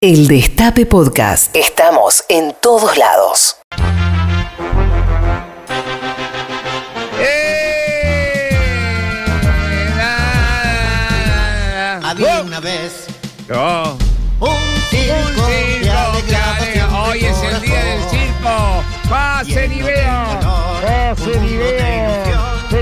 El Destape Podcast. Estamos en todos lados. Había una vez Oh, un circo, un circo Hoy es el día del circo. Pasen y vean. Pasen y vean,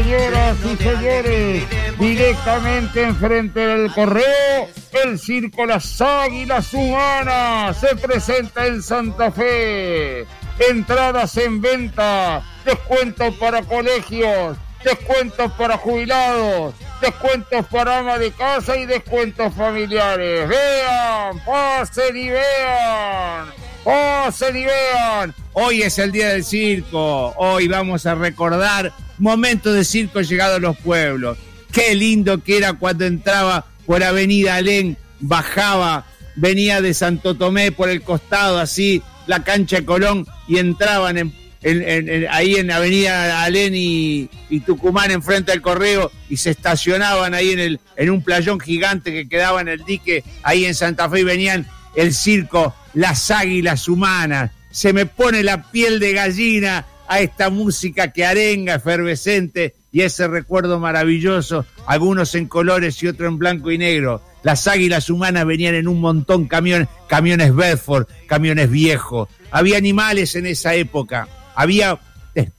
señoras y señores, directamente enfrente del correo, el circo Las Águilas Humanas se presenta en Santa Fe. Entradas en venta, descuentos para colegios, descuentos para jubilados, descuentos para ama de casa y descuentos familiares. Vean, pasen y vean. Pasen y vean. Hoy es el día del circo. Hoy vamos a recordar momentos de circo llegado a los pueblos. Qué lindo que era cuando entraba por Avenida Alén, bajaba, venía de Santo Tomé por el costado, así, la cancha de Colón, y entraban en, en- en- ahí en Avenida Alén y, Tucumán enfrente del correo y se estacionaban ahí en, en un playón gigante que quedaba en el dique, ahí en Santa Fe, y venían el circo, las águilas humanas. Se me pone la piel de gallina a esta música que arenga, efervescente, y ese recuerdo maravilloso, algunos en colores y otros en blanco y negro. Las águilas humanas venían en un montón camiones, camiones Bedford, camiones viejos. Había animales en esa época. Había eh,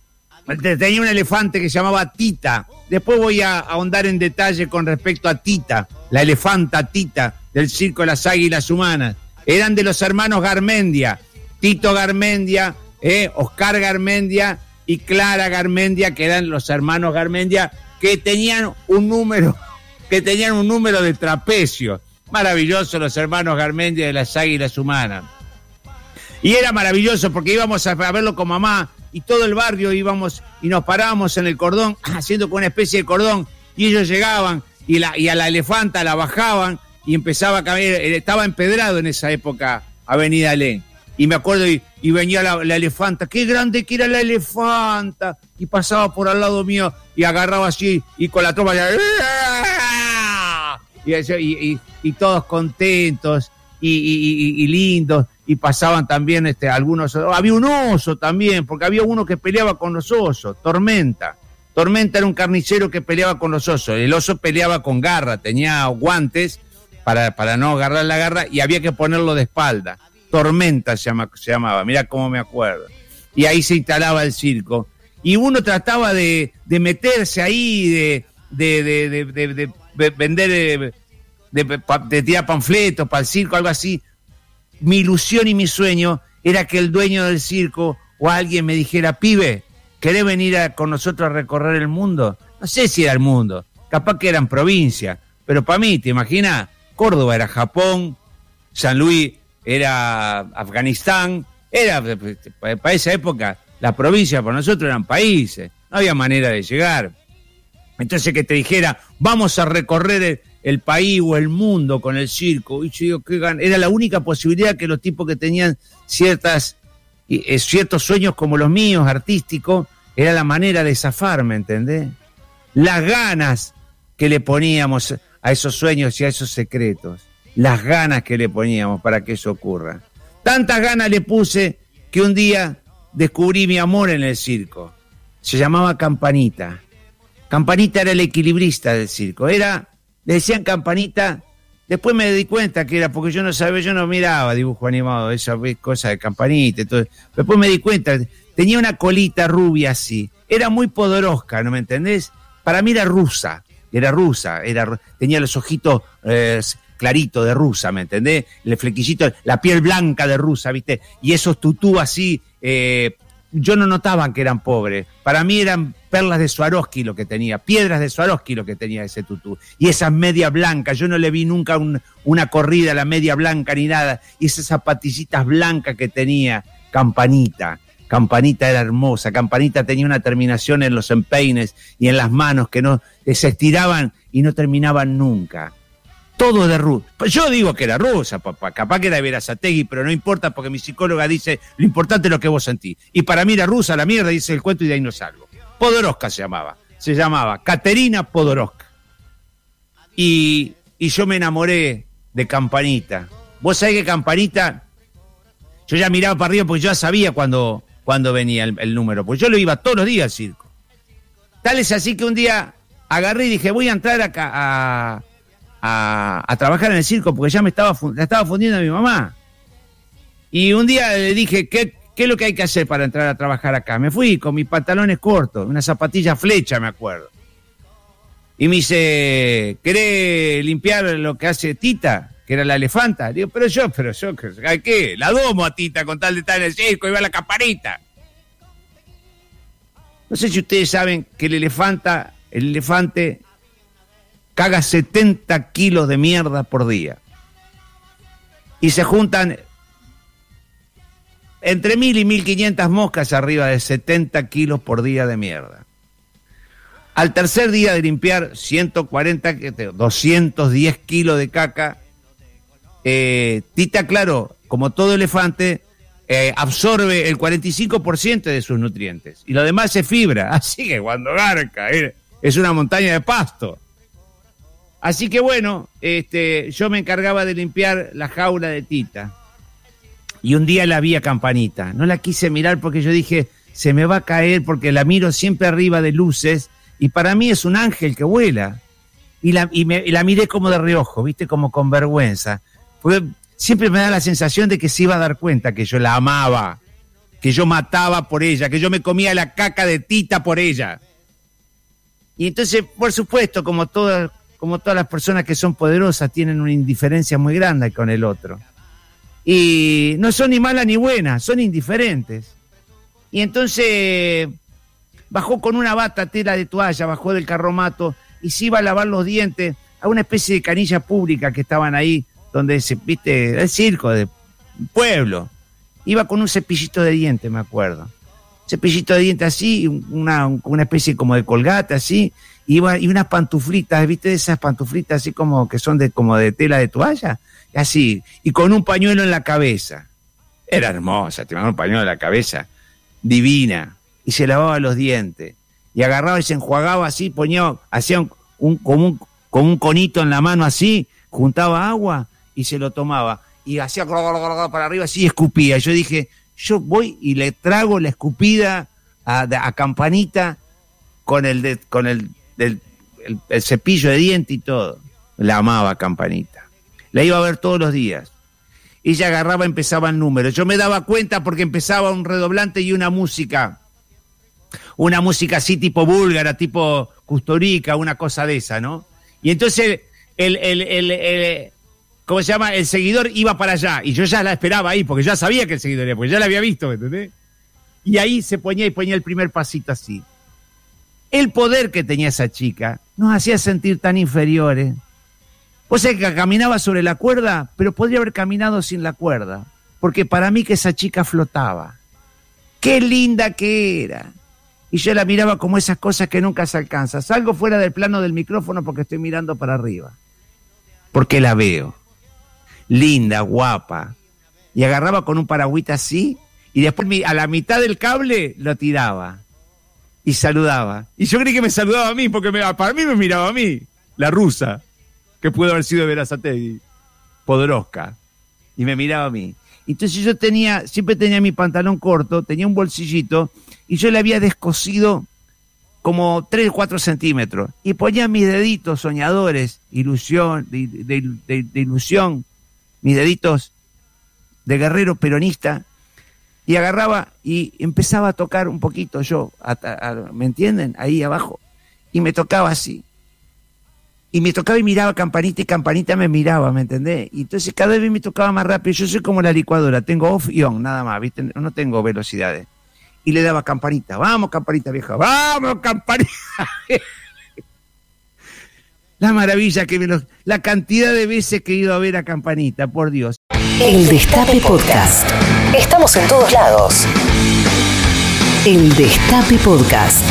tenía un elefante que se llamaba Tita. Después voy a ahondar en detalle con respecto a Tita, la elefanta Tita del circo de las águilas humanas. Eran de los hermanos Garmendia, Tito Garmendia, eh, Oscar Garmendia y Clara Garmendia, que eran los hermanos Garmendia, que tenían un número, que tenían un número de trapecio. Maravilloso los hermanos Garmendia de las águilas humanas. Y era maravilloso porque íbamos a verlo con mamá y todo el barrio íbamos y nos parábamos en el cordón, haciendo con una especie de cordón, y ellos llegaban y, la, a la elefanta la bajaban y empezaba a caminar. Estaba empedrado en esa época Avenida Alén. Y me acuerdo, y, venía la, elefanta, qué grande que era la elefanta, y pasaba por al lado mío y agarraba así, y con la trompa, y, y- y- todos contentos y lindos. Y pasaban también este, algunos había un oso también porque había uno que peleaba con los osos tormenta. Tormenta era un carnicero que peleaba con los osos. El oso peleaba con garra tenía guantes para, para no agarrar la garra y había que ponerlo de espalda tormenta se, llama, se llamaba mira cómo me acuerdo y ahí se instalaba el circo y uno trataba de, de meterse ahí de, de, de- de- de- de- de vender eh, de, tirar panfletos para el circo, algo así. Mi ilusión y mi sueño era que el dueño del circo o alguien me dijera, pibe, ¿querés venir con nosotros a recorrer el mundo? No sé si era el mundo, capaz que eran provincias, pero para mí, ¿te imaginas? Córdoba era Japón, San Luis era Afganistán, era para esa época las provincias para nosotros eran países, no había manera de llegar. Entonces que te dijera, vamos a recorrer el, país o el mundo con el circo. Y yo digo, Era la única posibilidad que los tipos que tenían ciertas, eh, ciertos sueños como los míos, artísticos, era la manera de zafarme, ¿entendés? Las ganas que le poníamos a esos sueños y a esos secretos. Las ganas que le poníamos para que eso ocurra. Tantas ganas le puse que un día descubrí mi amor en el circo. Se llamaba Campanita. Campanita era el equilibrista del circo. Era, le decían Campanita. Después me di cuenta que era porque yo no sabía, yo no miraba dibujo animado, esa cosa de Campanita. todo. Después me di cuenta, tenía una colita rubia así. Era muy poderosca, ¿no me entendés? Para mí era rusa, era rusa, era, tenía los ojitos eh, claritos de rusa, ¿me entendés? El flequillito, la piel blanca de rusa, ¿viste? Y esos tutú así, eh, yo no notaba que eran pobres. Para mí eran perlas de Swarovski lo que tenía, piedras de Swarovski lo que tenía ese tutú. Y esas medias blancas, yo no le vi nunca un- una corrida a la media blanca ni nada. Y esas zapatillitas blancas que tenía, campanita. Campanita era hermosa, Campanita tenía una terminación en los empeines y en las manos que no que se estiraban y no terminaban nunca. Todo de rusa. Yo digo que era rusa, papá. Capaz que era Verazategui, pero no importa porque mi psicóloga dice lo importante es lo que vos sentís. Y para mí era rusa la mierda, dice el cuento y de ahí no salgo. Podoroska se llamaba. Se llamaba Caterina Podoroska. Y, y yo me enamoré de Campanita. vos sabés que Campanita, yo ya miraba para arriba porque yo ya sabía cuando, cuando venía el, el número, porque yo lo iba todos los días al circo. Tal es así que un día agarré y dije, voy a entrar acá a, a, trabajar en el circo porque ya me estaba, la estaba fundiendo a mi mamá. Y un día le dije, ¿qué, ¿qué es lo que hay que hacer para entrar a trabajar acá? Me fui con mis pantalones cortos, una zapatilla flecha, me acuerdo. Y me dice, ¿querés limpiar lo que hace Tita? Que era la elefanta. Digo, pero yo, pero yo, ¿a qué? La domo a Tita con tal de estar en el circo, iba a la campanita. No sé si ustedes saben que el elefanta, el elefante caga 70 kilos de mierda por día. Y se juntan entre mil y 1500 moscas arriba de 70 kilos por día de mierda. Al tercer día de limpiar 140, que te- 210 kilos de caca, eh, Tita, claro, como todo elefante, eh, absorbe el 45% de sus nutrientes y lo demás es fibra. Así que cuando garca, eh, es una montaña de pasto. Así que bueno, este, yo me encargaba de limpiar la jaula de Tita. Y un día la vi a Campanita. No la quise mirar porque yo dije, se me va a caer porque la miro siempre arriba de luces y para mí es un ángel que vuela. Y la, y me- la miré como de reojo, viste, como con vergüenza. Porque siempre me da la sensación de que se iba a dar cuenta que yo la amaba, que yo mataba por ella, que yo me comía la caca de Tita por ella. Y entonces, por supuesto, como todas, como todas las personas que son poderosas, tienen una indiferencia muy grande con el otro. Y no son ni malas ni buenas, son indiferentes. Y entonces bajó con una bata tela de toalla, bajó del carromato y se iba a lavar los dientes a una especie de canilla pública que estaban ahí, donde se, viste, el circo de pueblo. Iba con un cepillito de dientes, me acuerdo. Cepillito de dientes así, una, una especie como de colgate así, y unas pantuflitas, viste, esas pantuflitas así como que son de, como de tela de toalla, así, y con un pañuelo en la cabeza. Era hermosa, tenía un pañuelo en la cabeza, divina, y se lavaba los dientes, y agarraba y se enjuagaba así, ponía, hacía un, un- como, un, un conito en la mano así, juntaba agua y se lo tomaba, y hacía para arriba así y escupía. Yo dije, yo voy y le trago la escupida a, a Campanita con el, de- con el, del- el- cepillo de diente y todo. La amaba Campanita. La iba a ver todos los días. Ella agarraba, empezaba el número. Yo me daba cuenta porque empezaba un redoblante y una música. Una música así tipo búlgara, tipo custurica, una cosa de esa, ¿no? Y entonces el, el, el, ¿cómo se llama? El seguidor iba para allá y yo ya la esperaba ahí porque ya sabía que el seguidor era, porque ya la había visto, ¿me entendés? Y ahí se ponía y ponía el primer pasito así. El poder que tenía esa chica nos hacía sentir tan inferiores. O sea que caminaba sobre la cuerda, pero podría haber caminado sin la cuerda, porque para mí que esa chica flotaba. Qué linda que era. Y yo la miraba como esas cosas que nunca se alcanzan. Salgo fuera del plano del micrófono porque estoy mirando para arriba. Porque la veo. Linda, guapa. Y agarraba con un paragüita así y después a la mitad del cable lo tiraba. Y saludaba. Y yo creí que me saludaba a mí porque me- para mí me miraba a mí. La rusa. Que pudo haber sido Verazategui. Podoroska. Y me miraba a mí. Entonces yo tenía, siempre tenía mi pantalón corto, tenía un bolsillito y yo le había descosido como 3 o 4 centímetros y ponía mis deditos soñadores, ilusión, de- de ilusión, mis deditos de guerrero peronista y agarraba y empezaba a tocar un poquito yo, ¿me entienden? Ahí abajo. Y me tocaba así. Y me tocaba y miraba campanita y campanita me miraba, ¿me entendés? Y entonces cada vez me tocaba más rápido. Yo soy como la licuadora, tengo off y on, nada más, ¿viste? No tengo velocidades. Y le daba campanita, vamos campanita vieja, vamos campanita. la maravilla que me lo- la cantidad de veces que he ido a ver a campanita, por Dios. El Destape Podcast. Estamos en todos lados. El Destape Podcast.